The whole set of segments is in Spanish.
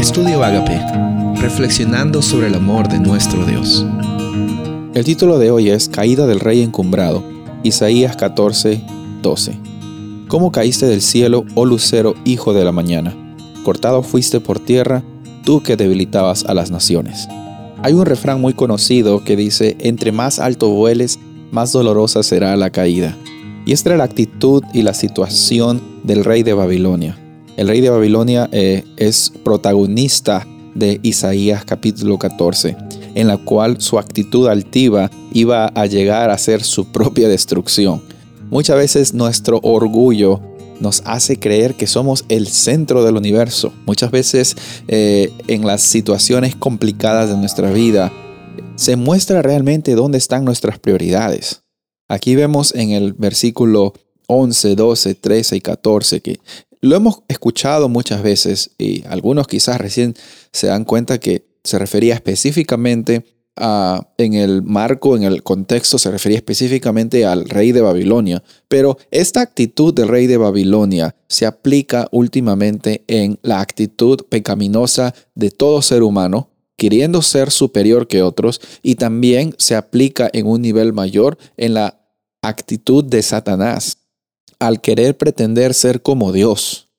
Estudio Agape, reflexionando sobre el amor de nuestro Dios. El título de hoy es Caída del Rey Encumbrado, Isaías 14, 12. ¿Cómo caíste del cielo, oh lucero, hijo de la mañana? Cortado fuiste por tierra, tú que debilitabas a las naciones. Hay un refrán muy conocido que dice, entre más alto vueles, más dolorosa será la caída. Y esta era la actitud y la situación del rey de Babilonia. El rey de Babilonia eh, es protagonista de Isaías capítulo 14, en la cual su actitud altiva iba a llegar a ser su propia destrucción. Muchas veces nuestro orgullo nos hace creer que somos el centro del universo. Muchas veces eh, en las situaciones complicadas de nuestra vida se muestra realmente dónde están nuestras prioridades. Aquí vemos en el versículo 11, 12, 13 y 14 que lo hemos escuchado muchas veces y algunos quizás recién se dan cuenta que se refería específicamente a, en el marco, en el contexto, se refería específicamente al rey de Babilonia. Pero esta actitud del rey de Babilonia se aplica últimamente en la actitud pecaminosa de todo ser humano, queriendo ser superior que otros, y también se aplica en un nivel mayor en la actitud de Satanás, al querer pretender ser como Dios.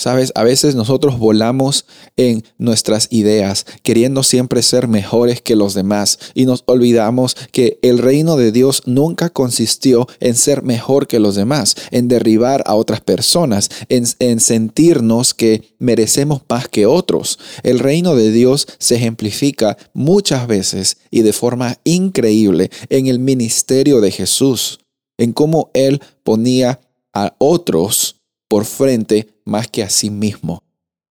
Sabes, a veces nosotros volamos en nuestras ideas, queriendo siempre ser mejores que los demás, y nos olvidamos que el reino de Dios nunca consistió en ser mejor que los demás, en derribar a otras personas, en, en sentirnos que merecemos más que otros. El reino de Dios se ejemplifica muchas veces y de forma increíble en el ministerio de Jesús, en cómo Él ponía a otros por frente más que a sí mismo.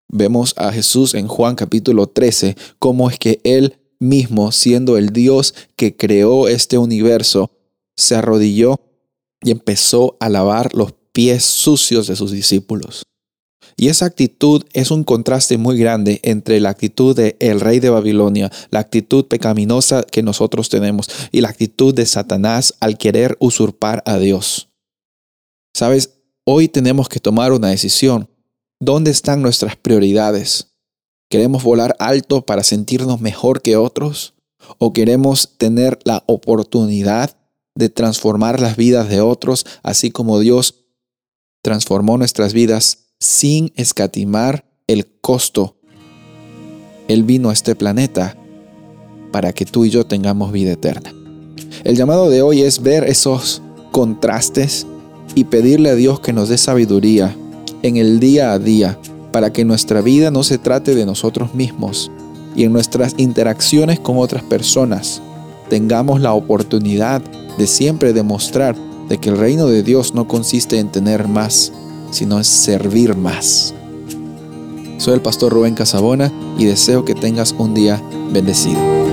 Vemos a Jesús en Juan capítulo 13, cómo es que Él mismo, siendo el Dios que creó este universo, se arrodilló y empezó a lavar los pies sucios de sus discípulos. Y esa actitud es un contraste muy grande entre la actitud del el rey de Babilonia, la actitud pecaminosa que nosotros tenemos y la actitud de Satanás al querer usurpar a Dios. Sabes, Hoy tenemos que tomar una decisión. ¿Dónde están nuestras prioridades? ¿Queremos volar alto para sentirnos mejor que otros? ¿O queremos tener la oportunidad de transformar las vidas de otros, así como Dios transformó nuestras vidas sin escatimar el costo? Él vino a este planeta para que tú y yo tengamos vida eterna. El llamado de hoy es ver esos contrastes y pedirle a Dios que nos dé sabiduría en el día a día para que nuestra vida no se trate de nosotros mismos y en nuestras interacciones con otras personas tengamos la oportunidad de siempre demostrar de que el reino de Dios no consiste en tener más, sino en servir más. Soy el pastor Rubén Casabona y deseo que tengas un día bendecido.